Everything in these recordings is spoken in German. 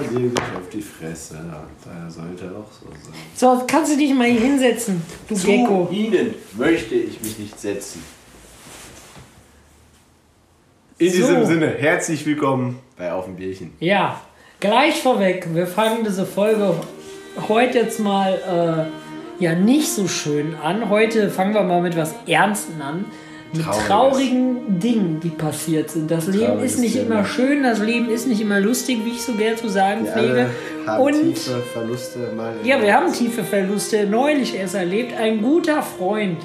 Geht auf die Fresse. Ja, daher sollte auch so sein. So, kannst du dich mal hier hinsetzen, du Zu Gecko. Ihnen möchte ich mich nicht setzen. In So. diesem Sinne, herzlich willkommen bei Auf dem Bierchen. Ja, gleich vorweg, wir fangen diese Folge heute jetzt mal äh, ja nicht so schön an. Heute fangen wir mal mit was Ernsten an. Mit Trauriges. traurigen Dingen, die passiert sind. Das Leben Trauriges ist nicht Thema. immer schön, das Leben ist nicht immer lustig, wie ich so gern zu sagen Wir pflege. haben Und tiefe Verluste mal. ja, wir haben tiefe Verluste neulich erst erlebt. Ein guter Freund,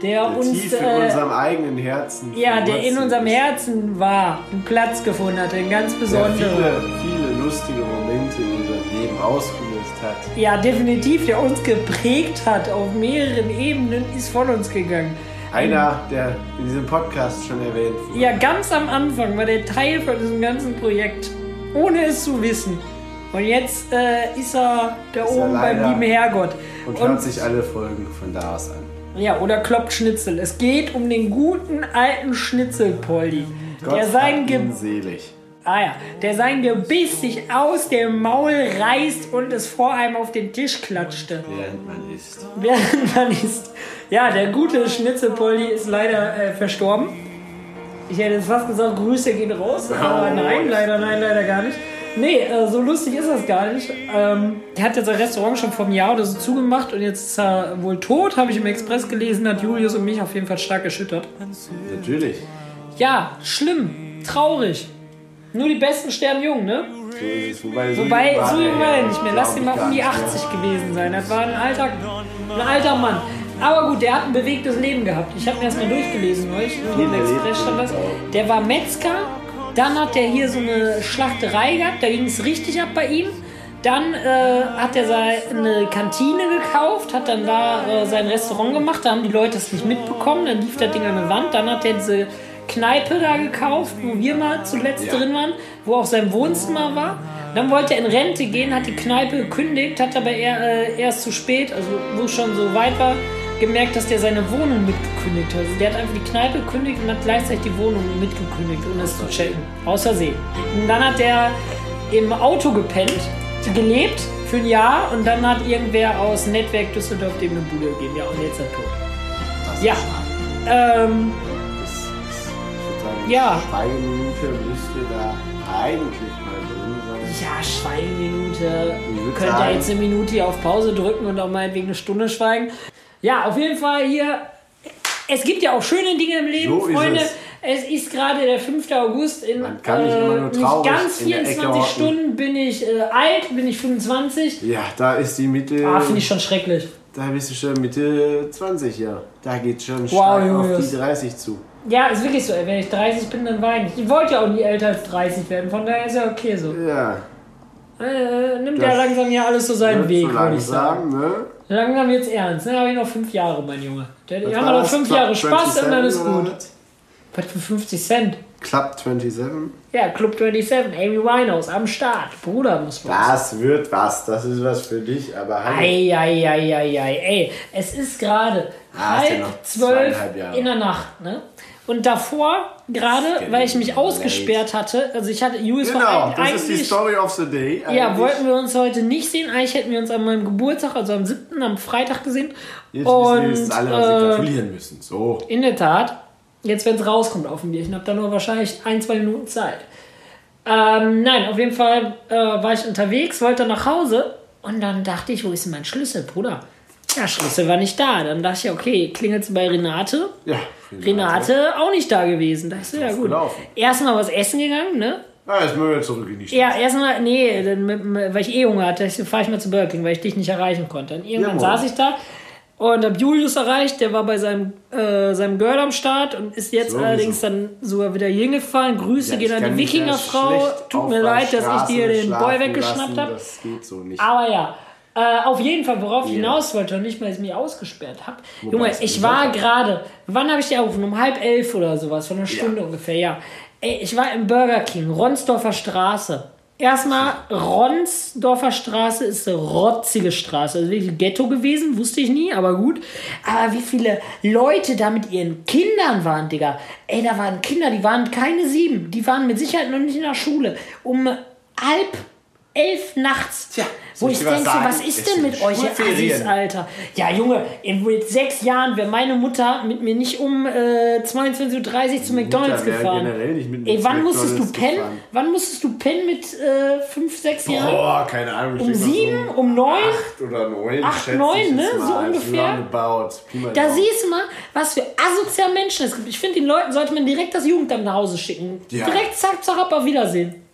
der, der uns tief in äh, unserem eigenen Herzen. ja, der in unserem. Herzen war, einen Platz gefunden hat, einen ganz Der besonderen. viele, viele lustige Momente in unserem Leben ausgelöst hat. Ja, definitiv, der uns geprägt hat auf mehreren Ebenen, ist von uns gegangen. Einer, der in diesem Podcast schon erwähnt wurde. Ja, ganz am Anfang war der Teil von diesem ganzen Projekt, ohne es zu wissen. Und jetzt äh, ist er da Ist er oben beim leider- lieben Herrgott. Und hört sich alle Folgen von da aus an. ja, oder kloppt Schnitzel. Es geht um den guten alten Schnitzelpoldi, Gott der sein, Ge selig. ah, ja, der sein Gebiss sich aus dem Maul reißt und es vor einem auf den Tisch klatschte. Während man isst. Während man ist. Ja, der gute Schnitzelpoldi ist leider äh, verstorben. Ich hätte jetzt fast gesagt, Grüße gehen raus, aber Oh. nein, leider, nein, leider gar nicht. Nee, äh, so lustig ist das gar nicht. Ähm, der hat jetzt sein Restaurant schon vor einem Jahr oder so zugemacht und jetzt ist er wohl tot, habe ich im Express gelesen, hat Julius und mich auf jeden Fall stark erschüttert. Natürlich. Ja, schlimm, traurig. Nur die Besten sterben jung, ne? So ist es. Wobei, so Wobei, jung war er nicht mehr. Lass ihn mal um die nicht 80 gewesen sein. Das war ein alter, ein alter Mann. Aber gut, der hat ein bewegtes Leben gehabt. Ich habe mir das mal durchgelesen neulich. Hier im Express stand das. Der war Metzger. Dann hat er hier so eine Schlachterei gehabt. Da ging es richtig ab bei ihm. Dann äh, hat er seine Kantine gekauft, hat dann da äh, sein Restaurant gemacht. Da haben die Leute es nicht mitbekommen. Dann lief das Ding an der Wand. Dann hat er diese Kneipe da gekauft, wo wir mal zuletzt Ja. drin waren, wo auch sein Wohnzimmer war. Dann wollte er in Rente gehen, hat die Kneipe gekündigt, hat aber eher, äh, erst zu spät, also wo es schon so weit war, gemerkt, dass der seine Wohnung mitgekündigt hat. Also der hat einfach die Kneipe gekündigt und hat gleichzeitig die Wohnung mitgekündigt, ohne es zu checken. Außer Versehen. Und dann hat er im Auto gepennt, gelebt für ein Jahr und dann hat irgendwer aus Netzwerk Düsseldorf dem eine Bude gegeben. Ja, und jetzt ist er tot. Das Ja. Ähm, Das ist, ich würde sagen, Ja. Schweigeminute müsste da eigentlich mal drin sein. Ja, Schweigeminute. Könnt ihr jetzt eine Minute hier auf Pause drücken und auch meinetwegen eine Stunde schweigen. Ja, auf jeden Fall hier. Es gibt ja auch schöne Dinge im Leben, So ist Freunde. es. Es. ist gerade der 5. August. In Man kann nicht immer nur traurig ganz in der Ecke 24 hocken. Stunden bin ich äh, alt, bin ich 25. Ja, da ist die Mitte. Ah, finde ich schon schrecklich. Da bist du schon Mitte 20, ja. Da geht schon Wow, stark auf Julius. die 30 zu. Ja, ist wirklich so. ey. Wenn ich 30 bin, dann weine ich. Ich wollte ja auch nie älter als 30 werden, von daher ist ja okay so. Ja. Äh, nimmt Das ja langsam ja alles so seinen Weg, so würde ich sagen. langsam, ne? Langsam wird's ernst. Ne, habe ich noch fünf Jahre, mein Junge. Der, Was haben wir noch fünf Jahre Spaß 27 und dann ist gut. was? Für 50 Cent? Club 27. Ja, Club 27, Amy Winehouse am Start. Bruder muss was. Das wird was. Das ist was für dich, aber hallo. Eieieiei. Ey, es ist gerade Ah, halb zwölf in der Nacht, ne? Und davor, gerade, weil ich mich ausgesperrt hatte, also ich hatte, Julius Genau, das ist die. Story of the day. Ja, eigentlich. wollten wir uns heute nicht sehen. Eigentlich hätten wir uns an meinem Geburtstag, also am 7., am Freitag gesehen. Jetzt wissen Und, wenigstens alle, was sie äh, gratulieren müssen. So. In der Tat. Jetzt, wenn es rauskommt auf dem Bierchen, habt ihr nur wahrscheinlich ein, zwei Minuten Zeit. Ähm, nein, auf jeden Fall äh, war ich unterwegs, wollte nach Hause und dann dachte ich, wo ist denn mein Schlüssel, Bruder? Ja, Schlüssel war nicht da. Dann dachte ich, okay, klingelt's bei Renate. Ja. Renate auch nicht da gewesen. Da dachte ich, ja gut. gelaufen. Erstmal was essen gegangen, ne? Ah, jetzt müssen wir zurück in die Stadt. Ja, erstmal, nee, dann mit, mit, weil ich eh Hunger hatte, fahre ich mal zu Burger King, weil ich dich nicht erreichen konnte. Und irgendwann Jawohl. saß ich da und hab Julius erreicht, der war bei seinem, äh, seinem Girl am Start und ist jetzt Sowieso. allerdings dann sogar wieder hier gefallen. Grüße Ja, gehen an kann die mich ja Wikingerfrau. schlecht Tut auf mir der leid, dass ich Straße dir den Boy schlafen weggeschnappt lassen, habe. Das geht so nicht. Aber ja, äh, auf jeden Fall, worauf ich Ja. hinaus wollte und nicht mal, dass ich mich ausgesperrt habe. Junge, ich war gerade, wann habe ich dir angerufen? Um halb elf oder sowas, von einer Stunde ungefähr, ja. Ey, ich war im Burger King, Ronsdorfer Straße. Erstmal, Ronsdorfer Straße ist eine rotzige Straße. Also wirklich Ghetto gewesen, wusste ich nie, aber gut. Aber wie viele Leute da mit ihren Kindern waren, Digga. Ey, da waren Kinder, die waren keine sieben. Die waren mit Sicherheit noch nicht in der Schule. Um halb elf nachts. Tja, wo ich ich denke, sagen? was ist denn mit euch. Assis, Alter? Ja, Junge, in mit sechs Jahren wäre meine Mutter mit mir nicht um äh, 22.30 Uhr zu McDonalds gefahren. generell nicht mit Ey, wann musstest du McDonald's pennen? gefahren. Wann musstest du pennen mit äh, fünf, sechs Jahren? Boah, keine Ahnung. Um sieben, um neun? Acht oder neun. Acht, neun, ne? So ungefähr. Da siehst du mal, was für asoziale Menschen es gibt. Ich finde, den Leuten sollte man direkt das Jugendamt nach Hause schicken. Ja. Direkt zack, zack, ab, auf Wiedersehen.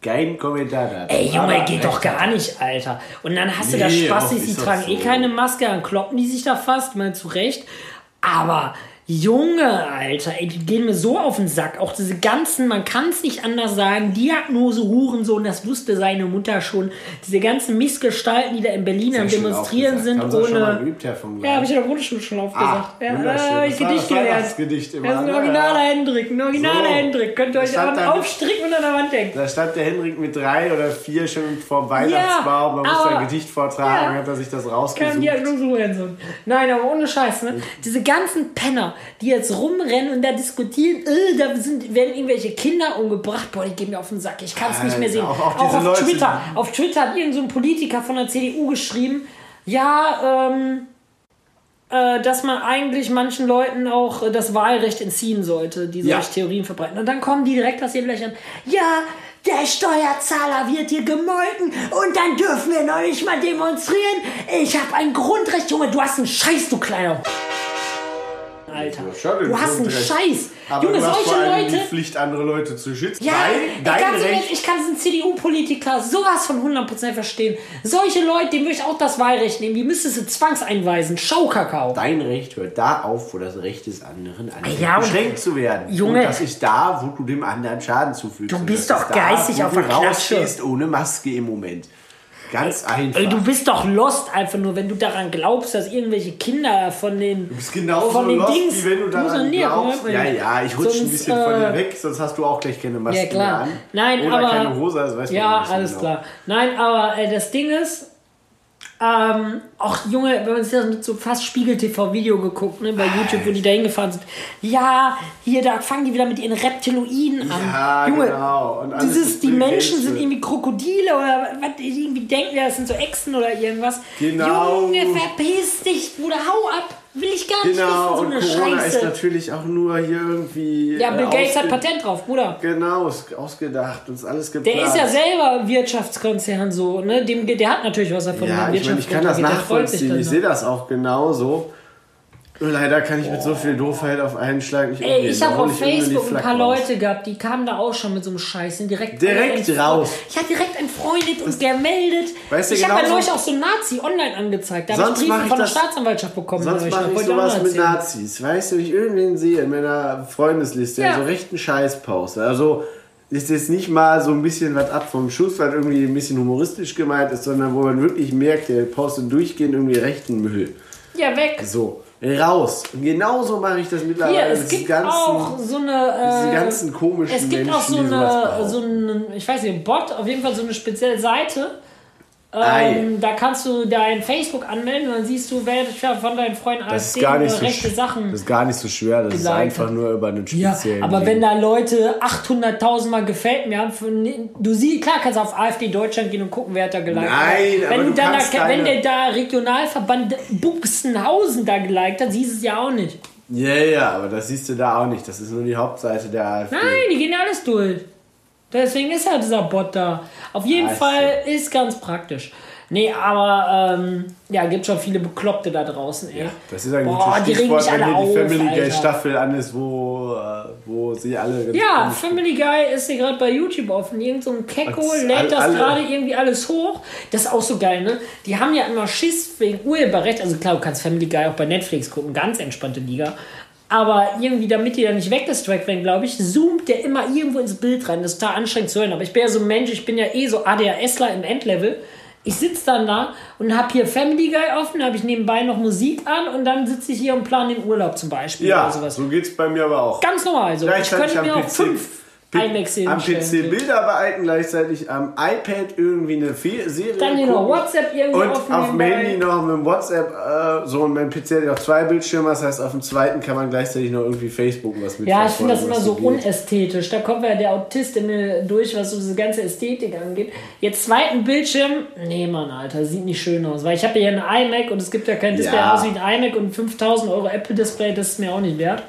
Kein Kommentar da. Ey, Junge, Aber geht doch gar nicht, Alter. Und dann hast du da Nee, auch die tragen so. eh keine Maske, dann kloppen die sich da fast, mal zurecht. Aber, Junge, Alter, ey, die gehen mir so auf den Sack. Auch diese ganzen, man kann es nicht anders sagen, Diagnose Hurensohn, das wusste seine Mutter schon. Diese ganzen Missgestalten, die da in Berlin am Demonstrieren sind, Sie schon mal ohne... geübt, Herr vom Ja, habe ich in der Grundschule schon aufgesagt. Ah, ja, habe ich Gedicht gelernt. Weihnachtsgedicht immer, Das ist ein ne? originaler Ja. Hendrik, ein originaler So. Hendrik. Könnt ihr euch mit- aufstricken und an der Wand hängen. Da stand der Henrik mit drei oder vier schon vorm Weihnachtsbaum. Man musste aber- ein Gedicht vortragen, Ja. hat er sich das rausgesucht. Diagnose Hurensohn. Nein, aber ohne Scheiß, ne? Diese ganzen Penner, die jetzt rumrennen und da diskutieren, äh, da sind, werden irgendwelche Kinder umgebracht. Boah, die gehen mir auf den Sack. Ich kann es nicht mehr sehen. Auch- auch auch auf Leute, Twitter. Auf Twitter hat irgend so ein Politiker von der CDU geschrieben, ja, ähm, äh, dass man eigentlich manchen Leuten auch äh, das Wahlrecht entziehen sollte, die Ja. solche Theorien verbreiten. Und dann kommen die direkt aus ihren Löchern. Ja, der Steuerzahler wird hier gemolken und dann dürfen wir noch nicht mal demonstrieren. Ich habe ein Grundrecht, Junge, du hast einen Scheiß, du kleiner. Alter, du hast einen. Scheiß. Aber Junge, du solche Leute. die Pflicht, andere Leute zu schützen. Ja, Dein, dein Recht. ich kann diesen CDU-Politiker sowas von 100% verstehen. Solche Leute, dem würde ich auch das Wahlrecht nehmen. Die müsstest du zwangseinweisen. Schaukakao. Dein Recht hört da auf, wo das Recht des anderen anfängt, Ja, beschränkt zu werden. Junge. und das ist da, wo du dem anderen Schaden zufügst. Du bist doch da, geistig auf du der Klatsche. rausstehst ohne Maske im Moment. Ganz einfach. Du bist doch lost einfach nur, wenn du daran glaubst, dass irgendwelche Kinder von den. Du bist genauso von den lost, Dings. wie wenn du daran glaubst. Ja, ja, ich rutsche ein bisschen von äh, dir weg, sonst hast du auch gleich keine Maske Ja, klar. mehr an. Nein, Oder aber. keine Hose, das weiß Ja, alles genau. klar. Nein, aber äh, das Ding ist. Ähm, auch Junge, wenn man sich das mit so fast Spiegel-TV-Video geguckt, ne, bei YouTube, wo die da hingefahren sind. Ja, hier, da fangen die wieder mit ihren Reptiloiden an. Ja, Junge, genau. Und alles dieses, ist die Menschen sind irgendwie Krokodile oder was, die irgendwie denken, ja, das sind so Echsen oder irgendwas. Genau. Junge, verpiss dich, Bruder, hau ab. Will ich gar nicht Genau, wissen, und so eine Corona ist Scheiße. natürlich auch nur hier irgendwie. Ja, Bill äh, Gates hat Patent drauf, Bruder. Genau, ist ausgedacht und ist alles geplant. Der ist ja selber Wirtschaftskonzern so, ne? Dem, der hat natürlich was davon. Ja, ich meine, ich kann das nachvollziehen. Ich sehe das auch genauso. Leider kann ich mit so viel Doofheit auf einen Schlag nicht Ey, umgehen. ich habe auf Facebook ein paar. Leute gehabt, die kamen da auch schon mit so einem Scheiß. Sind direkt, Direkt raus. Ich habe direkt entfreundet und gemeldet. Weißt du, ich habe ja neulich auch so einen Nazi online angezeigt. Da habe ich Briefe mach ich von der das- Staatsanwaltschaft bekommen. Sonst mache Das ich wollte auch sowas mit. Nazis. Weißt du, wenn ich irgendwen sehe in meiner Freundesliste, Ja. so rechten Scheiß postet. Also ist jetzt nicht mal so ein bisschen was ab vom Schuss, was irgendwie ein bisschen humoristisch gemeint ist, sondern wo man wirklich merkt, der postet durchgehend irgendwie rechten Müll. Ja, weg. So, raus. Und genauso mache ich das mittlerweile. Hier, es Diese gibt ganzen, auch so eine. diese Äh, ganzen komischen es gibt Menschen, auch so eine, so einen, ich weiß nicht, Bot, auf jeden Fall so eine spezielle Seite. Ähm, da kannst du dein Facebook anmelden und dann siehst du, wer von deinen Freunden das ist AfD gar nicht oder so rechte Sachen. Das ist gar nicht so schwer, das ist einfach nur über einen Ja, speziellen. aber wenn Link. da Leute 800.000 Mal gefällt mir haben, du siehst, klar kannst du auf AfD Deutschland gehen und gucken, wer hat da geliked. Nein, wenn aber du dann da, wenn der da Regionalverband Buxenhausen da geliked hat, siehst du es ja auch nicht. Ja, ja, aber das siehst du da auch nicht. Das ist nur die Hauptseite der AfD. Nein, die gehen ja alles durch. Deswegen ist ja dieser Bot da. Auf jeden so. Fall ist ganz praktisch. Nee, aber ähm, ja, gibt schon viele Bekloppte da draußen, ey. Das ist ein Boah, gutes Stichwort, wenn hier die Family Guy. Staffel an ist, wo, äh, wo sie alle Ja, Family Guy ist hier gerade bei YouTube offen. Irgend so ein Kecko lädt das gerade irgendwie alles hoch. Das ist auch so geil, ne? Die haben ja immer Schiss wegen Urheberrecht. Also klar, du kannst Family Guy auch bei Netflix gucken. Ganz entspannte Liga. Aber irgendwie, damit die da nicht weggestrackt werden, glaube ich, zoomt der immer irgendwo ins Bild rein. Das ist total anstrengend zu hören. Aber ich bin ja so ein Mensch, ich bin ja eh so ADHSler im Endlevel. Ich sitze dann da und habe hier Family Guy offen, habe ich nebenbei noch Musik an und dann sitze ich hier und plane den Urlaub zum Beispiel Ja, oder sowas. so geht's bei mir aber auch. Ganz normal. So. Ich könnte mir auch PC. fünf am hinstellen PC will. Bilder bearbeiten, gleichzeitig am iPad irgendwie eine Fe Serie Dann hier noch. WhatsApp irgendwie Und auf dem. Handy noch mit dem WhatsApp, äh, so und mein PC hat ja auch zwei Bildschirme, das heißt auf dem zweiten kann man gleichzeitig noch irgendwie Facebook was mit Ja, ich finde das immer so geht. unästhetisch. Da kommt ja der Autist in mir durch, was so diese ganze Ästhetik angeht. Jetzt zweiten Bildschirm, nee, Mann, Alter, sieht nicht schön aus. Weil ich habe ja ein iMac und es gibt ja kein Display, Ja. aus wie ein iMac und 5000 Euro Apple-Display, das ist mir auch nicht wert.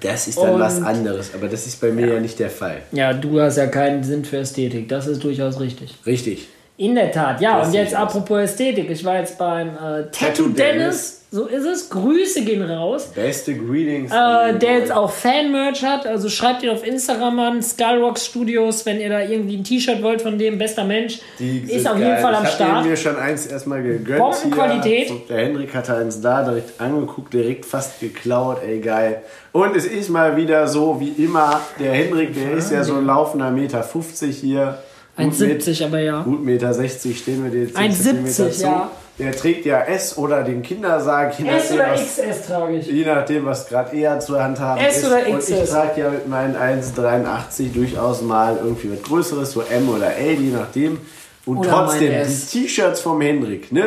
Das ist dann Und- was anderes, aber das ist bei mir ja, nicht der Fall. Ja, du hast ja keinen Sinn für Ästhetik, das ist durchaus richtig. Richtig. In der Tat, ja. Das und jetzt apropos Ästhetik, ich war jetzt beim äh, Tattoo Tattoo Dennis, Dennis. So ist es. Grüße gehen raus. Beste Greetings. Äh, der jetzt auch Fan-Merch hat, also schreibt ihn auf Instagram an, Skyrock Studios, wenn ihr da irgendwie ein T-Shirt wollt von dem, bester Mensch, Die ist auf jeden geil. Fall am ich Start. Ich habe mir schon eins erstmal gegönnt. Bombenqualität. Hier. Der Henrik hatte eins da, direkt angeguckt, direkt fast geklaut, ey geil. Und es ist mal wieder so wie immer, der Henrik, der ist ja so ein laufender Meter 50 hier. Gut 1,70 aber ja. Gut Meter 60 stehen wir dir jetzt 1,70, Zentimeter zu. ja. Der trägt ja S oder den Kindersarg, je S oder was, XS trage ich. je nachdem, was gerade eher zur Hand haben S ist. oder Und ich XS? trage ja mit meinen 1,83 durchaus mal irgendwie was Größeres, so M oder L, je nachdem. Und Oder trotzdem, die. T-Shirts vom Henrik, ne?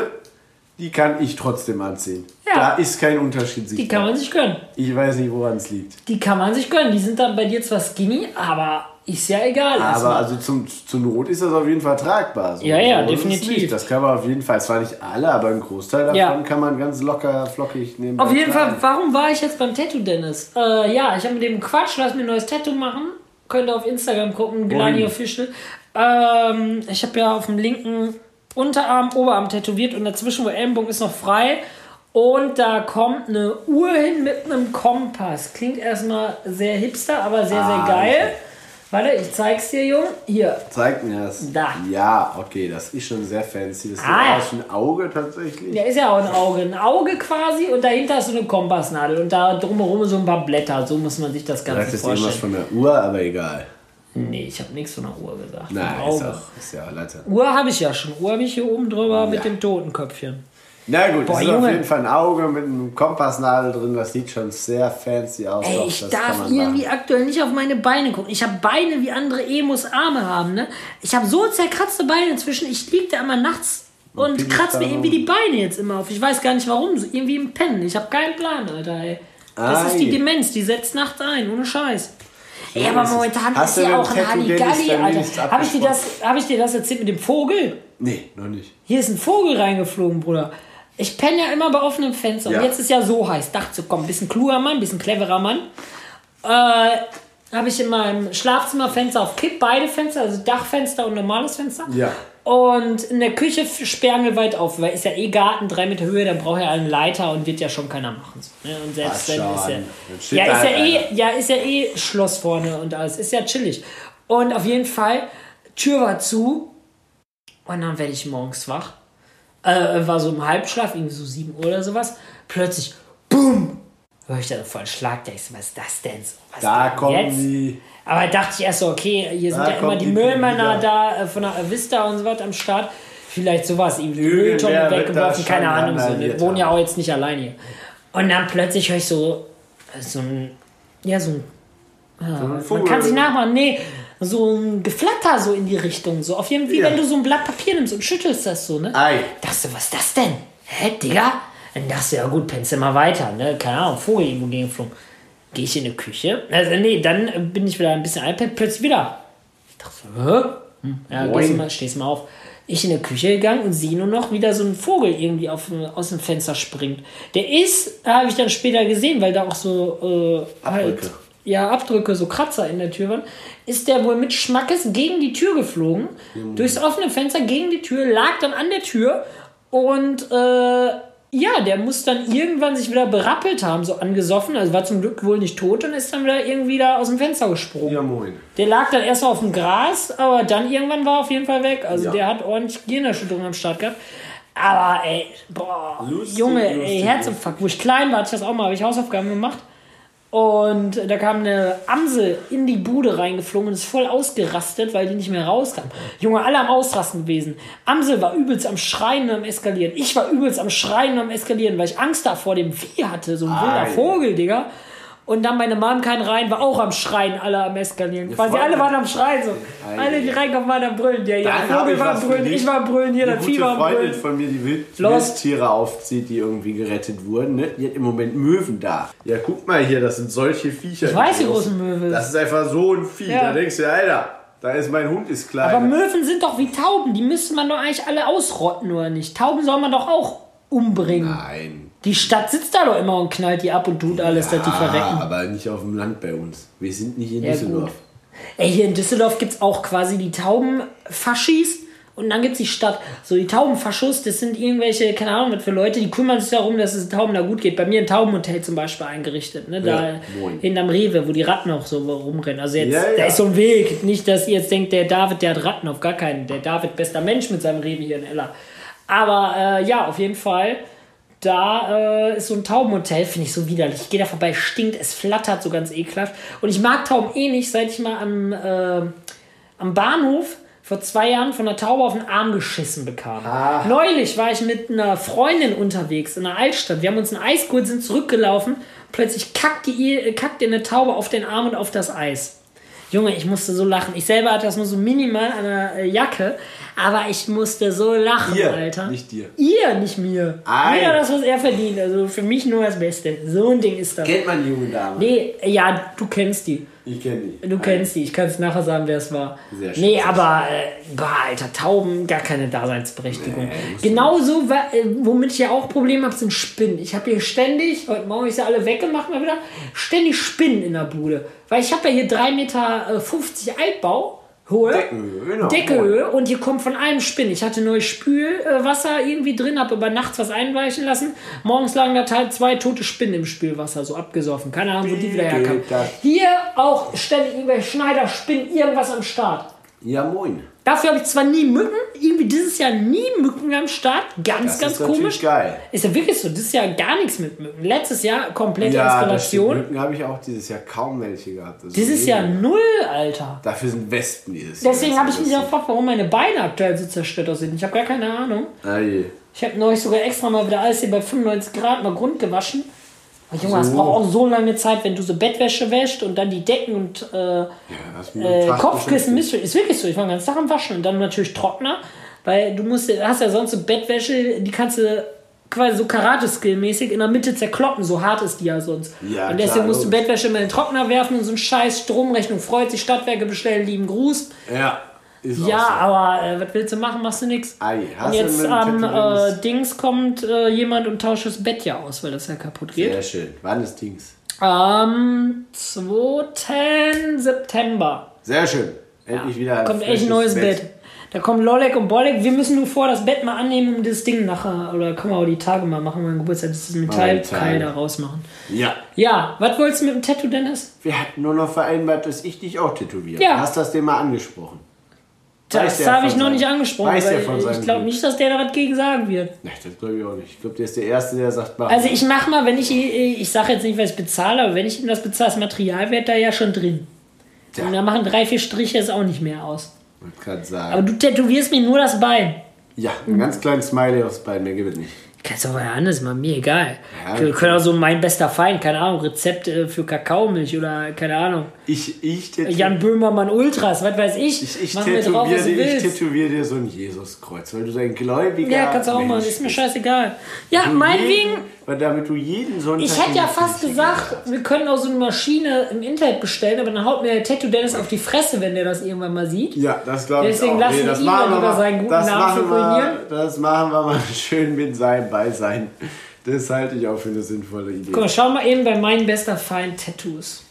Die kann ich trotzdem anziehen. Ja. Da ist kein Unterschied Die sichtbar. kann man sich gönnen. Ich weiß nicht, woran es liegt. Die kann man sich gönnen. Die sind dann bei dir zwar skinny, aber ist ja egal. Aber erstmal. also zum, zur Not ist das auf jeden Fall tragbar. So. Ja, ja, so definitiv. Das kann man auf jeden Fall, zwar nicht alle, aber ein Großteil davon Ja. kann man ganz locker, flockig nehmen. Auf jeden Fall, warum war ich jetzt beim Tattoo Dennis? Äh, ja, ich habe mit dem Quatsch, lass mir ein neues Tattoo machen. Könnt ihr auf Instagram gucken, Glani? Official. Ähm, ich habe ja auf dem linken Unterarm, Oberarm tätowiert und dazwischen, wo Ellenbogen ist, noch frei. Und da kommt eine Uhr hin mit einem Kompass. Klingt erstmal sehr hipster, aber sehr, sehr Ah, geil. okay. Warte, ich zeig's dir, Jung. Hier. Zeig mir das. Da. Ja, okay, das ist schon sehr fancy. Das Ah, wie ein Auge tatsächlich. Ja, ist ja auch ein Auge. Ein Auge quasi und dahinter ist so eine Kompassnadel und da drumherum so ein paar Blätter. So muss man sich das Ganze vorstellen. irgendwas von der Uhr, aber egal. Nee, ich habe nichts von der Uhr gesagt. Nein, ist, auch, ist ja Latte. Uhr habe ich ja schon. Uhr habe ich hier oben drüber mit Ja. dem Totenköpfchen. Na gut, Boah, das ist auf Junge. jeden Fall ein Auge mit einem Kompassnadel drin. Das sieht schon sehr fancy aus. Ey, ich das darf irgendwie machen. aktuell nicht auf meine Beine gucken. Ich habe Beine wie andere Emos Arme haben, ne? Ich habe so zerkratzte Beine inzwischen. Ich liege da immer nachts und pinkst kratze mir irgendwie die Beine jetzt immer auf. Ich weiß gar nicht warum. So irgendwie im Pennen. Ich habe keinen Plan, Alter, ey. Das ist die Ei. Demenz, die setzt nachts ein, ohne Scheiß. Ey, aber momentan ist ja mit auch ein Halligalli, Alter. Habe ich, dir das- hab ich dir das erzählt mit dem Vogel? Nee, noch nicht. Hier ist ein Vogel reingeflogen, Bruder. Ich penne ja immer bei offenem Fenster. Ja. Und jetzt ist ja so heiß. Dachte so, komm, bisschen kluger Mann, bisschen cleverer Mann. Äh, habe ich in meinem Schlafzimmerfenster auf Kipp, beide Fenster, also Dachfenster und normales Fenster. Ja. Und in der Küche sperrangelweit auf, weil ist ja eh Garten, drei Meter Höhe, dann braucht er einen Leiter und wird ja schon keiner machen. So, ne? Und selbst Ach, wenn ist ja, ja, ist ja, halt eh, ja, ist ja eh Schloss vorne und alles. Ist ja chillig. Und auf jeden Fall, Tür war zu und dann werde ich morgens wach. Äh, war so im Halbschlaf, irgendwie so 7 Uhr oder sowas. Plötzlich, BUM! Hör ich da voll Schlag, da ich so, was ist das denn so? Was Da kommen jetzt? die. Aber dachte ich erst so, okay, hier sind ja immer die die Müllmänner da äh, von der Vista und so was am Start. Vielleicht sowas, Irgendwer Mülltonnen weggeworfen, keine Ahnung. So. Wir wohnen ja auch jetzt nicht alleine hier. Und dann plötzlich höre ich so, äh, so ein, ja, so ein, man Vogel. kann sich nachmachen, nee, so ein Geflatter so in die Richtung. So auf jeden Fall, wie Ja. wenn du so ein Blatt Papier nimmst und schüttelst das so, ne? Ei. Dachte, was ist das denn? Hä, Digga? Dann dachte ich, ja gut, pennst du mal weiter, ne? Keine Ahnung, Vogel irgendwo gegengeflogen. Gehe ich in die Küche. Also, nee, dann bin ich wieder ein bisschen iPad, plötzlich wieder. Ich dachte so, hä? Hm, Ja, gehst mal, stehst mal auf. Ich in der Küche gegangen und sehe nur noch, wie da so ein Vogel irgendwie auf, aus dem Fenster springt. Der ist, habe ich dann später gesehen, weil da auch so äh, halt. Ja, Abdrücke, so Kratzer in der Tür waren, ist der wohl mit Schmackes gegen die Tür geflogen, durchs offene Fenster gegen die Tür, lag dann an der Tür und äh, ja, der muss dann irgendwann sich wieder berappelt haben, so angesoffen, also war zum Glück wohl nicht tot und ist dann wieder irgendwie da aus dem Fenster gesprungen. Ja, moin. Der lag dann erst auf dem Gras, aber dann irgendwann war er auf jeden Fall weg. Also Ja. der hat ordentlich Gehirnerschütterung am Start gehabt. Aber ey, boah, Lustig, Junge, ey, lustig, Herzinfarkt. Wo ich klein war, hatte ich das auch mal, habe ich Hausaufgaben gemacht. Und da kam eine Amsel in die Bude reingeflogen und ist voll ausgerastet, weil die nicht mehr rauskam. Junge, alle am Ausrasten gewesen. Amsel war übelst am Schreien und am Eskalieren. Ich war übelst am Schreien und am Eskalieren, weil ich Angst da vor dem Vieh hatte. So ein wilder. Vogel, Digga. Und dann meine Mom keinen rein, war auch am Schreien, alle am Eskalieren. Quasi voll. alle waren am Schreien so. Ei. Alle, die reinkommen, waren am Brüllen. Der, ja, Vogel war am Brüllen, ich war am Brüllen, hier, das gute Vieh war am Freundin Brüllen. von mir, die Wild. Wildtiere aufzieht, die irgendwie gerettet wurden. Ne? Die hat im Moment Möwen da. Ja, guck mal hier, das sind solche Viecher. Ich weiß, wie groß groß ein Möwe ist. Das ist einfach so ein Vieh. Ja. Da denkst du, Alter, da ist mein Hund, ist klein. Aber Möwen sind doch wie Tauben, die müsste man doch eigentlich alle ausrotten, oder nicht? Tauben soll man doch auch umbringen. Nein. Die Stadt sitzt da doch immer und knallt die ab und tut alles, dass die verrecken. Aber nicht auf dem Land bei uns. Wir sind nicht in Ja, Düsseldorf. gut. Ey, hier in Düsseldorf gibt es auch quasi die Taubenfaschis und dann gibt es die Stadt. So, die Taubenfaschos, das sind irgendwelche, keine Ahnung, was für Leute, die kümmern sich darum, dass es den Tauben da gut geht. Bei mir ein Taubenhotel zum Beispiel eingerichtet, ne? Da Ja, hinterm Rewe, wo die Ratten auch so rumrennen. Also jetzt, Ja, da ja. ist so ein Weg. Nicht, dass ihr jetzt denkt, der David, der hat Ratten, auf gar keinen. Der David, bester Mensch mit seinem Rewe hier in Ella. Aber äh, ja, auf jeden Fall. Da äh, ist so ein Taubenhotel, finde ich so widerlich. Ich gehe da vorbei, stinkt, es flattert so ganz ekelhaft. Und ich mag Tauben eh nicht, seit ich mal am, äh, am Bahnhof vor zwei Jahren von einer Taube auf den Arm geschissen bekam. Neulich war ich mit einer Freundin unterwegs in der Altstadt. Wir haben uns ein Eis geholt, sind zurückgelaufen. Plötzlich kackte, ihr, kackte eine Taube auf den Arm und auf das Eis. Junge, ich musste so lachen. Ich selber hatte das nur so minimal an der äh, Jacke, aber ich musste so lachen, Ihr, Alter. nicht dir. Ihr, nicht mir. Ei. Das, was er verdient. Also für mich nur das Beste. So ein Ding ist das. Kennt man die junge Dame? Nee, ja, du kennst die. Ich kenne die. Du kennst die. Ich kann es nachher sagen, wer es war. Sehr schön. Nee, aber, äh, boah, Alter, Tauben, gar keine Daseinsberechtigung. Nee, Genauso, äh, womit ich ja auch Probleme habe, sind Spinnen. Ich habe hier ständig, heute Morgen ist ja alle weggemacht mal wieder, ständig Spinnen in der Bude. Weil ich habe ja hier 3,50 Meter äh, Altbau. Hohe. Deckenhöhe, genau. Und hier kommt von allem Spinn. Ich hatte neues Spülwasser irgendwie drin, habe aber nachts was einweichen lassen. Morgens lagen da halt zwei tote Spinnen im Spülwasser, so abgesoffen. Keine Ahnung, wo die wieder Wie herkamen. Hier auch ständig irgendwelche Schneider, Spinnen, irgendwas am Start. Ja, moin. Dafür habe ich zwar nie Mücken, irgendwie dieses Jahr nie Mücken am Start. Ganz, Das ganz ist komisch. geil. Ist ja wirklich so, dieses Jahr gar nichts mit Mücken. Letztes Jahr komplette Ja, Eskalation. Mücken habe ich auch dieses Jahr kaum welche gehabt. Das Dieses Jahr null, Alter. Dafür sind Wespen dieses Jahr. Deswegen habe ich mich gefragt, warum meine Beine aktuell so zerstört aussehen. Ich habe gar keine Ahnung. Ah, je. Ich habe neulich sogar extra mal wieder alles hier bei 95 Grad mal Grund gewaschen. Aber Junge, das So. braucht auch so lange Zeit, wenn du so Bettwäsche wäschst und dann die Decken und äh, Ja, äh, Kopfkissen misst. Ist wirklich so. Ich war den ganzen Tag am Waschen und dann natürlich Trockner. Weil du musst, hast ja sonst so Bettwäsche, die kannst du quasi so Karate-Skill-mäßig in der Mitte zerkloppen. So hart ist die ja sonst. Ja, und deswegen klar, musst du. Bettwäsche immer in den Trockner werfen und so ein scheiß Stromrechnung freut sich. Stadtwerke bestellen, lieben Gruß. Ja, ist Ja, so. aber äh, was willst du machen? Machst du nichts. Und jetzt am äh, Dings kommt äh, jemand und tauscht das Bett ja aus, weil das ja kaputt geht. Sehr schön. Wann ist Dings? Am 2. September Sehr schön. Endlich wieder ein kommt echt ein neues Bett. Da kommen Lolek und Bolek. Wir müssen nur vor das Bett mal annehmen, um das Ding nachher, oder können wir auch die Tage mal machen, mein Geburtstag, das Metallkeil Tage. da rausmachen. Ja. Ja, was wolltest du mit dem Tattoo, Dennis? Wir hatten nur noch vereinbart, dass ich dich auch tätowiere. Ja. Hast das dem mal angesprochen? Das habe ich noch seinem- nicht angesprochen, weiß weil von ich glaube nicht, dass der da was gegen sagen wird. Nee, das glaube ich auch nicht. Ich glaube, der ist der Erste, der sagt, mach. Also ich mache mal, wenn ich, ich sage jetzt nicht, was ich bezahle, aber wenn ich ihm das bezahle, das Material wird da ja schon drin. Tja. Und da machen drei, vier Striche es auch nicht mehr aus. Man kann sagen. Aber du tätowierst mir nur das Bein. ja, ein ganz kleines Smiley aufs Bein, mehr gibt es nicht. Kannst doch mal anders machen, mir egal. Ja, Wir können auch so mein bester Feind, keine Ahnung, Rezept äh, für Kakaomilch oder keine Ahnung. Ich, ich tätowiere Jan Böhmermann Ultras, was weiß ich. ich, ich Mach mir drauf, dir, ich willst. tätowier dir so ein Jesuskreuz, weil du so ein gläubiger Ja, kannst du auch Mensch machen, ist mir scheißegal. Ja, Du meinetwegen. Weil damit du jeden Sonntag... Ich hätte ja fast gesagt, gehst. wir können auch so eine Maschine im Internet bestellen, aber dann haut mir der Tattoo Dennis auf die Fresse, wenn der das irgendwann mal sieht. Ja, das glaube ich Deswegen auch. lassen das wir ihn dann mal- seinen guten Namen ruinieren. Das machen wir mal schön mit seinem Beisein. Das halte ich auch für eine sinnvolle Idee. Guck mal, schau mal eben bei meinem bester Feind Tattoos.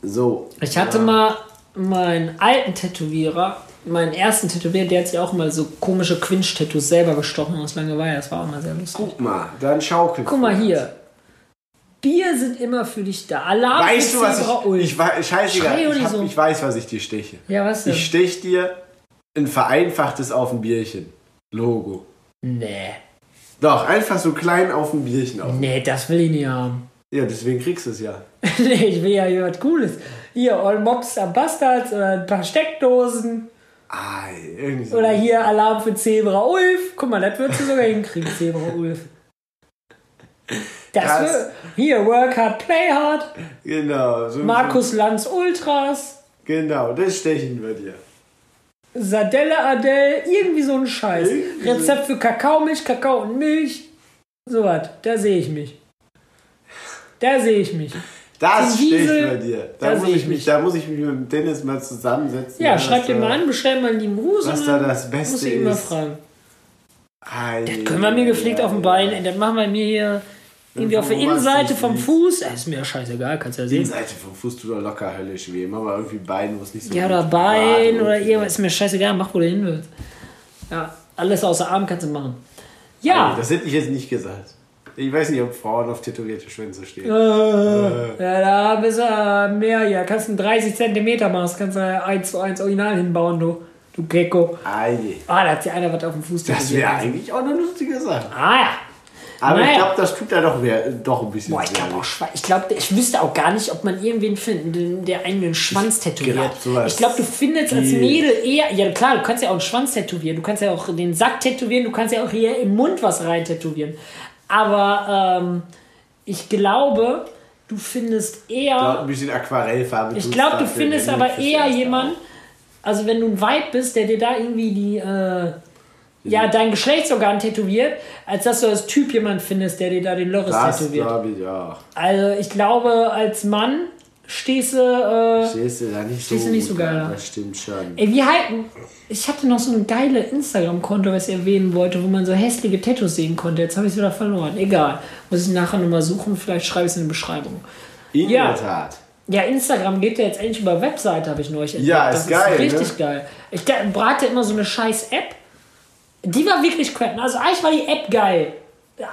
So. Ich hatte mal meinen alten Tätowierer, meinen ersten Tätowierer, der hat sich auch mal so komische Quinch-Tattoos selber gestochen aus Langeweile. Das war auch mal sehr lustig. Guck mal, dann schaukel. Guck mal hier. Bier sind immer für dich da. Alarm Weißt du, was ich. Ich weiß, scheißegal. Ich, hab, so. ich weiß, was ich dir steche. Ja, was denn? Ich stech dir ein vereinfachtes auf ein Bierchen. Logo. nee. Doch, einfach so klein auf ein Bierchen auf. Nee, das will ich nicht haben. Ja, deswegen kriegst du es ja. nee, ich will ja hier was Cooles. Hier, All Mobs am Bastards oder ein paar Steckdosen. Ah, irgendwie so. Oder hier Alarm für Zebra Ulf. Guck mal, das würdest du sogar hinkriegen, Zebra Ulf. Das, Das- wär- hier, work hard, play hard. Genau. So, Markus Lanz Ultras. Genau, das stechen wir dir. Sardelle Adele, irgendwie so ein Scheiß. Irgendwie so- Rezept für Kakaomilch, Kakao und Milch. So was, da sehe ich mich. Da sehe ich mich. Das Wiesel, wir dir. Da, da muss ich ich mich, mich. da muss ich mich mit dem Dennis mal zusammensetzen. Ja, da- dir mal an, bestellt mal lieben Gruß. was da das Beste Muss ich ist. fragen. Ei, Das können wir mir gepflegt ei, auf dem ei. Bein. Das machen wir mir hier irgendwie auf der Innenseite vom. Fuß. Äh, ist mir ja scheißegal, kannst ja Die sehen. Seite vom Fuß tut doch locker höllisch weh. Mach mal irgendwie Bein, wo es nicht so Ja, oder Bein oder irgendwas. Ist mir scheißegal, mach wo du hin willst. Ja, alles außer Arm kannst du machen. Ja. Das hätte ich jetzt nicht gesagt. Ich weiß nicht, ob Frauen auf tätowierte Schwänze stehen. Äh, ja, da bist du äh, mehr hier. Kannst du 30 cm Maß, kannst du 1 zu 1 Original hinbauen, du. Du Gecko. Ei, Ah, da hat sich einer was auf dem Fuß das tätowiert. wäre eigentlich auch eine lustige Sache. Ah ja. Aber ich Naja. glaube, das tut da doch, weh, doch ein bisschen Boah, ich glaube Ich glaube, ich wüsste auch gar nicht, ob man irgendwen finden, den- der einen den Schwanz tätowiert. glaub, sowas ich glaube, du findest als. Mädel eher. Ja, klar, du kannst ja auch einen Schwanz tätowieren, du kannst ja auch den Sack tätowieren, du kannst ja auch hier im Mund was rein tätowieren. Aber ähm, ich glaube, du findest eher. Dort ein bisschen Aquarellfarbe. Ich glaube, du findest aber eher jemanden, also wenn du ein Weib bist, der dir da irgendwie die, äh, ja, dein Geschlechtsorgan tätowiert, als dass du als Typ jemand findest, der dir da den Loris Das tätowiert. glaube ich auch. Also ich glaube, als Mann stehst du, äh, Stehst du da nicht so nicht so geil da. Das stimmt schon. ey, wie halten, ich hatte noch so ein geile Instagram-Konto, was ich erwähnen wollte, wo man so hässliche Tattoos sehen konnte. Jetzt habe ich es wieder verloren. Egal. Muss ich nachher nochmal suchen, vielleicht schreibe ich es in die Beschreibung. In Ja. der Tat. Ja, Instagram geht ja jetzt endlich über Webseite, habe ich neulich entdeckt. Ja, das ist geil, richtig geil. Ich brate immer so eine scheiß App. Die war wirklich crap. Also eigentlich war die App geil.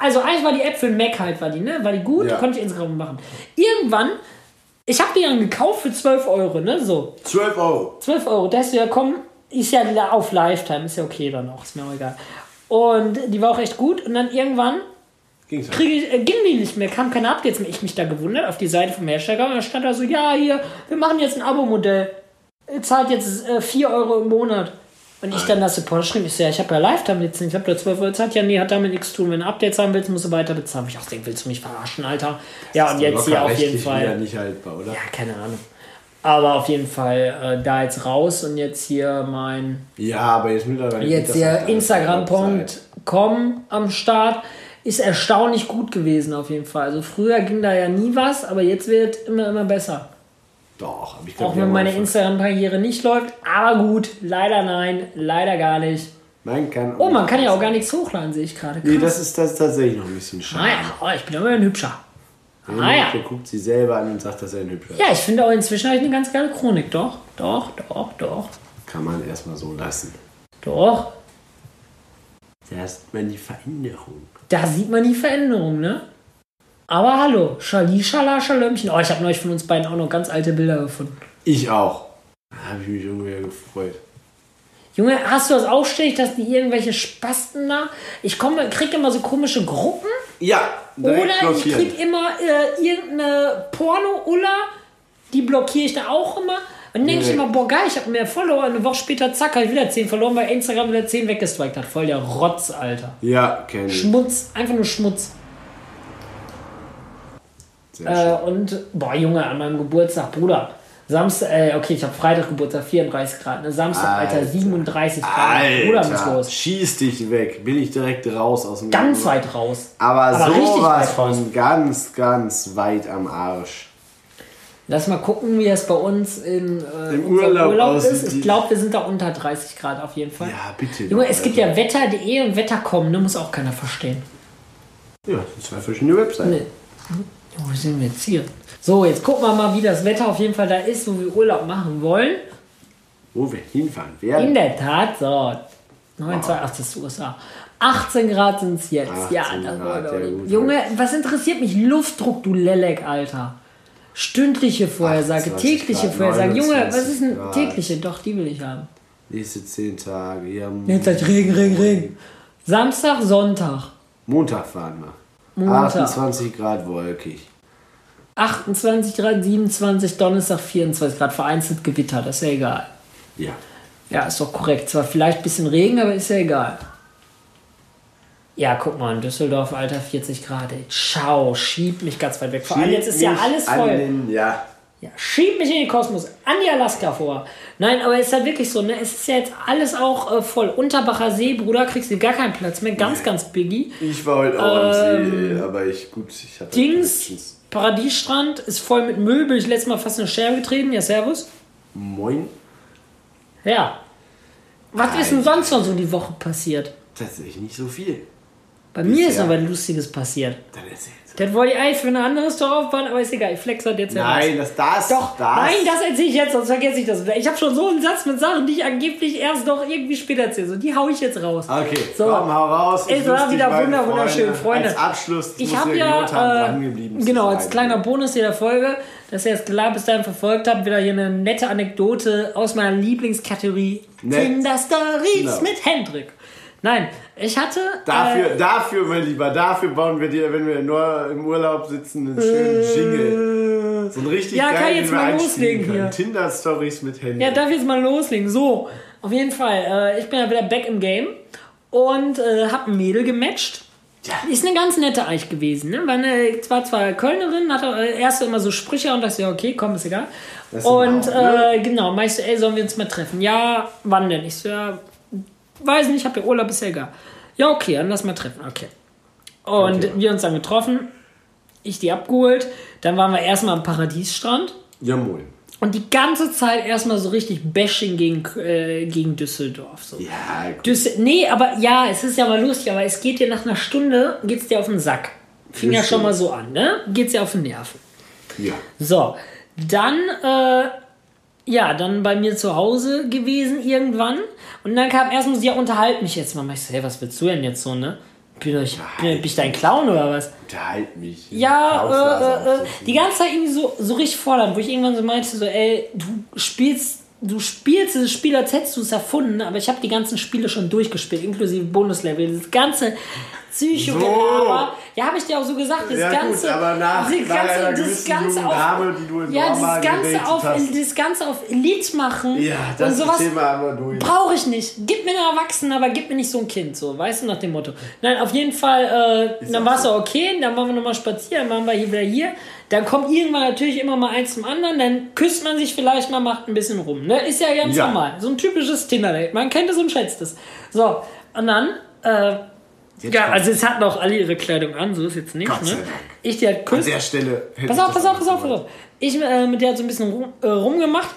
Also eigentlich war die App für den Mac halt, war die, ne? War die gut, Ja. konnte ich Instagram machen. Irgendwann, ich habe die dann gekauft für 12 Euro, ne? So, 12 Euro. 12 Euro. Da hast du ja komm, ist ja auf Lifetime, ist ja okay dann auch, ist mir auch egal. Und die war auch echt gut. Und dann irgendwann Ging's halt. ich, äh, ging die nicht mehr, kam keine Updates mehr. Ich mich da gewundert auf die Seite vom Hersteller und da stand da so, ja, hier, wir machen jetzt ein Abo-Modell. Zahlt jetzt äh, 4 Euro im Monat. Und ich dann das Support schrieb, ich so, ja, ich habe ja Lifetime jetzt nicht, ich habe da 12 Euro gezahlt. Ja, nee, hat damit nichts zu tun. Wenn du Updates haben willst, musst du weiter bezahlen. Ich auch denke, willst du mich verarschen, Alter? Ja, und jetzt hier auf jeden Fall. nicht haltbar, oder? Ja, keine Ahnung. Aber auf jeden Fall äh, da jetzt raus und jetzt hier mein Ja, aber jetzt mittlerweile. Jetzt das hier halt. Instagram.com am Start. Ist erstaunlich gut gewesen auf jeden Fall. Also früher ging da ja nie was, aber jetzt wird immer, immer besser. Doch, aber ich glaube, Auch wenn meine Instagram-Karriere nicht läuft. Aber gut, leider nein, leider gar nicht. Man kann. Oh, man kann ja auch gar nichts hochladen, sehe ich gerade. Nee, das ist, das ist tatsächlich noch ein bisschen schade. Ah ja, oh, ich bin aber ein Hübscher. Ah ja. Guckt sie selber an und sagt, dass er ein hübscher ist. Ja, ich finde auch inzwischen habe ich eine ganz geile Chronik. Doch, doch, doch, doch, Kann man erstmal so lassen. doch. Da ist man die Veränderung. Da sieht man die Veränderung, ne? Aber hallo, Schali, Schala, Schalömchen. Oh, ich habe neulich von uns beiden auch noch ganz alte Bilder gefunden. Ich auch. Da habe ich mich irgendwie gefreut. Junge, hast du das auch ständig, dass die irgendwelche Spasten da? Ich komme, krieg immer so komische Gruppen Ja, oder ich krieg immer äh, irgendeine Porno-Ulla, die blockiere ich da auch immer. Und denke ich immer, boah geil, ich habe mehr Follower. Eine Woche später, zack, habe ich wieder 10 verloren, weil Instagram wieder 10 weggestrikt hat. Voll der Rotz, Alter. Ja, kenn ich. Schmutz, einfach nur Schmutz. Äh, und, boah, Junge, an meinem Geburtstag, Bruder. Samstag, äh, okay, ich habe Freitag Geburtstag, 34 Grad. Ne? Samstag, Alter, Alter. 37 Grad. Bruder, muss los. schieß dich weg. Bin ich direkt raus aus dem Ganz Garten. weit raus. Aber, Aber sowas von ganz, ganz weit am Arsch. Lass mal gucken, wie es bei uns in, äh, Im Urlaub aussieht. ist. Ich glaube, wir sind da unter 30 Grad auf jeden Fall. Ja, bitte. Junge, doch, es gibt ja wetter.de und Wetter.com, ne? Muss auch keiner verstehen. Ja, das sind zwei verschiedene Webseiten. Nee. Jo, Wo sind wir jetzt hier? So, jetzt gucken wir mal, wie das Wetter auf jeden Fall da ist, wo wir Urlaub machen wollen. Wo wir hinfahren In werden. der Tat, so. 29, ach, das ist USA. 18 Grad sind es jetzt. 18 ja, das Grad, war doch. Junge, was interessiert mich? Luftdruck, du Lelek, Alter. Stündliche Vorhersage, 28 tägliche Grad, Vorhersage. Junge, was 29 ist denn Grad. tägliche? Doch, die will ich haben. Nächste zehn Tage. Ja, Jetzt halt Regen, Regen, Regen. Samstag, Sonntag. Montag fahren wir. Montag. 28 Grad wolkig. 28 Grad, 27, Donnerstag 24 Grad, vereinzelt Gewitter, das ist ja egal. Ja. Ja, ist doch korrekt. Zwar vielleicht ein bisschen Regen, aber ist ja egal. Ja, guck mal, in Düsseldorf, Alter, 40 Grad. Ey. Ciao, schieb mich ganz weit weg. Vor allem jetzt ist ja alles voll. Den, ja. Ja, schieb mich in den Kosmos, an die Alaska vor. Nein, aber es ist halt wirklich so, ne? Es ist ja jetzt alles auch äh, voll. Unterbacher See, Bruder, kriegst du gar keinen Platz mehr. Ganz, ganz biggie. Ich war heute auch am See, ey, aber ich, gut, ich hatte Ähm, Dings, Paradiesstrand ist voll mit Müll. Bin ich letztes Mal fast in eine Scherbe getreten. Ja, servus. Moin. Ja. Was ist denn sonst noch so die Woche passiert? Tatsächlich nicht so viel. Bei mir ist aber Lustiges passiert. Dann erzähl's. Das wollte ich eigentlich für ein anderes Tor aufbauen, aber ist egal. Ich flex halt jetzt heraus. Nein, das, das, Doch, das. nein, das erzähle ich jetzt, sonst vergesse ich das. Ich habe schon so einen Satz mit Sachen, die ich angeblich erst noch irgendwie später erzähle. So, die hau ich jetzt raus. Okay, So. komm, hau raus. Es war wieder wunder- wunderschön, Freunde. Als Abschluss Ich habe ja haben, ja, äh, genau, als kleiner Bonus jeder Folge, dass ihr das klar bis dahin verfolgt habt, wieder hier eine nette Anekdote aus meiner Lieblingskategorie Nett. Tinder Stories Genau. mit Hendrik. Nein, ich hatte. Dafür, äh, dafür, mein Lieber, dafür bauen wir dir, wenn wir nur im Urlaub sitzen, einen schönen Jingle. So ein richtig Ja, kann geil, ich jetzt mal loslegen können. hier. Tinder-Stories mit Handy. Ja, darf ich jetzt mal loslegen? So, auf jeden Fall. Äh, ich bin ja wieder back im Game und äh, hab ein Mädel gematcht. Ja. Ist eine ganz nette eigentlich gewesen. Ne? War, eine, war zwar Kölnerin, hatte äh, erst immer so Sprüche und dachte, ja, okay, komm, ist egal. Und auch, äh, genau, meinst du, ey, sollen wir uns mal treffen? Ja, wann denn? Ich so, ja, weiß nicht, ich hab ja Urlaub, ist ja egal. Ja, okay, dann lass mal treffen, okay. Und Okay. wir uns dann getroffen, ich die abgeholt, dann waren wir erstmal am Paradiesstrand. Ja, moin. Und die ganze Zeit erstmal so richtig Bashing gegen, äh, gegen Düsseldorf. So. Ja, gut. Düssel nee, aber ja, es ist ja mal lustig, aber es geht dir nach einer Stunde, geht's dir auf den Sack. Fing ja schon mal so an, ne? Geht's dir auf den Nerven. ja. So, dann, äh, ja, dann bei mir zu Hause gewesen irgendwann. Und dann kam erstmal sie, ja, unterhalt mich jetzt mal. Ich so, hey, was willst du denn jetzt so, ne? Bin ich, bin, bin ich dein Clown oder was? Unterhalt mich. Ja, äh, äh, äh, so die ganze Zeit irgendwie so, so richtig fordernd, wo ich irgendwann so meinte, so, ey, du spielst, du spielst dieses Spiel, als hättest du es erfunden, aber ich habe die ganzen Spiele schon durchgespielt, inklusive Bonuslevel, das ganze psycho So. Ja, habe ich dir auch so gesagt, das Ja, gut, ganze, aber nach- das ganze auf, Dame, die du in ja, dieses ganze gedatet auf, hast. das ganze auf Elite machen Ja, das und sowas brauche ich nicht. Gib mir einen Erwachsenen, aber gib mir nicht so ein Kind, so, weißt du, nach dem Motto. Nein, auf jeden Fall, äh, dann war es so. okay, dann waren wir nochmal spazieren, dann waren wir hier wieder hier. Dann kommt irgendwann natürlich immer mal eins zum anderen, dann küsst man sich vielleicht mal, macht ein bisschen rum. Ne? Ist ja ganz Ja. normal. So ein typisches Tinder-Date. Man kennt es und schätzt es. So, und dann, äh, Jetzt ja, also es hatten auch alle ihre Kleidung an, so ist jetzt nichts, ne? Ich die halt An küsst. der Stelle. Pass auf, pass auf, pass auf, pass auf. Ich äh, mit der hat so ein bisschen rum, äh, rumgemacht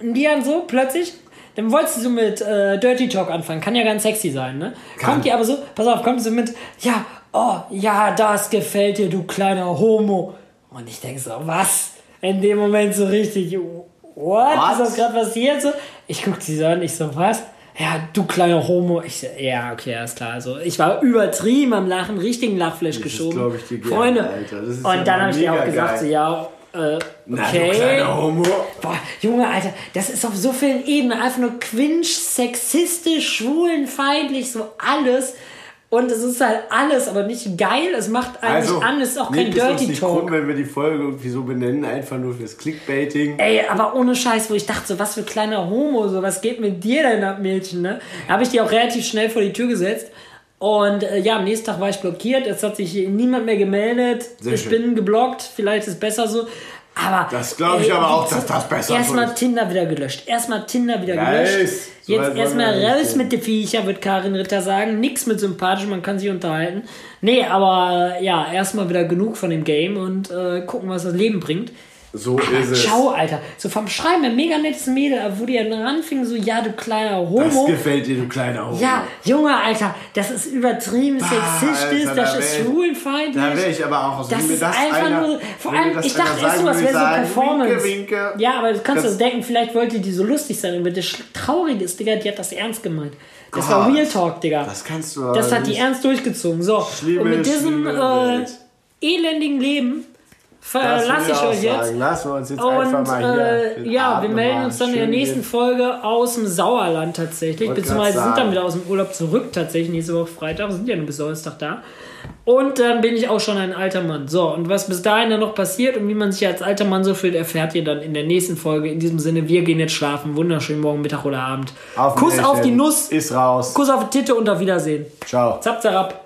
und die dann so plötzlich, dann wollte sie so mit äh, Dirty Talk anfangen, kann ja ganz sexy sein, ne? Kann. Kommt die aber so, pass auf, kommt sie mit, ja, oh, ja, das gefällt dir, du kleiner Homo. Und ich denke so, was? In dem Moment so richtig, what? Was? Ist das gerade passiert? So? Ich guck sie so an, ich so, was? Ja, du kleiner Homo. Ich so, ja, okay, alles klar. Also, ich war übertrieben am Lachen, richtigen Lachflash geschoben. glaub ich Freunde. Alter. Das ist und ja dann habe ich dir auch gesagt, geil. so, ja, äh, Na, du okay. kleiner Homo. Boah, Junge, Alter, das ist auf so vielen Ebenen einfach nur quinsch, sexistisch, schwulenfeindlich, so alles. Und es ist halt alles, aber nicht geil. Es macht eigentlich Also, an, es ist auch kein es uns Dirty nicht krumm, Talk. wenn wir die Folge irgendwie so benennen, einfach nur fürs Clickbaiting. Ey, aber ohne Scheiß, wo ich dachte, so, was für kleiner Homo, so, was geht mit dir denn ab, Mädchen, ne? Da habe ich die auch relativ schnell vor die Tür gesetzt. Und äh, ja, am nächsten Tag war ich blockiert, es hat sich niemand mehr gemeldet. Sehr ich schön. bin geblockt, vielleicht ist es besser so. Aber. Das glaub ich aber auch, dass das besser so Erstmal ist. Tinder wieder gelöscht. Erstmal Tinder wieder Nice. gelöscht. So Jetzt erstmal raus mit den Viecher, wird Karin Ritter sagen. Nix mit sympathisch, man kann sich unterhalten. Nee, aber äh, ja, erstmal wieder genug von dem Game und äh, gucken, was das Leben bringt. So ist es. Ciao, Alter. So vom Schreiben, ein mega nettes Mädel, aber wo die dann ranfing, so, ja, du kleiner Das Homo. gefällt dir, du kleiner Homo. Ja, Junge, Alter, das ist übertrieben sexistisch, Alter, das da ist schwulenfeindlich. Da wäre ich aber auch aus. Das ist das einfach einer, nur. Vor allem, das ich dachte erst so, das wäre so sagen, Performance. Winke, winke. Ja, aber du kannst Das- das denken, vielleicht wollte die so lustig sein. Aber das Traurige ist, Digga, die hat das ernst gemeint. Das Gott. war Real Talk, Digga. Das kannst du Das hat die ernst durchgezogen. So, und mit diesem äh, elendigen Leben Das verlasse ich euch jetzt. sagen. Lassen wir uns jetzt einfach Und mal hier. äh, ja, wir Abend melden uns dann in der nächsten. Folge aus dem Sauerland tatsächlich. Wollte Beziehungsweise sind dann wieder aus dem Urlaub zurück tatsächlich nächste Woche Freitag. Wir sind ja nur bis Donnerstag da. Und dann bin ich auch schon ein alter Mann. So, und was bis dahin dann noch passiert und wie man sich als alter Mann so fühlt, erfährt ihr dann in der nächsten Folge. In diesem Sinne, wir gehen jetzt schlafen. Wunderschönen Morgen, Mittag oder Abend. Auf Kuss auf die. Nuss, Ist raus. Kuss auf die Titte und auf Wiedersehen. Ciao. Zap, zarab.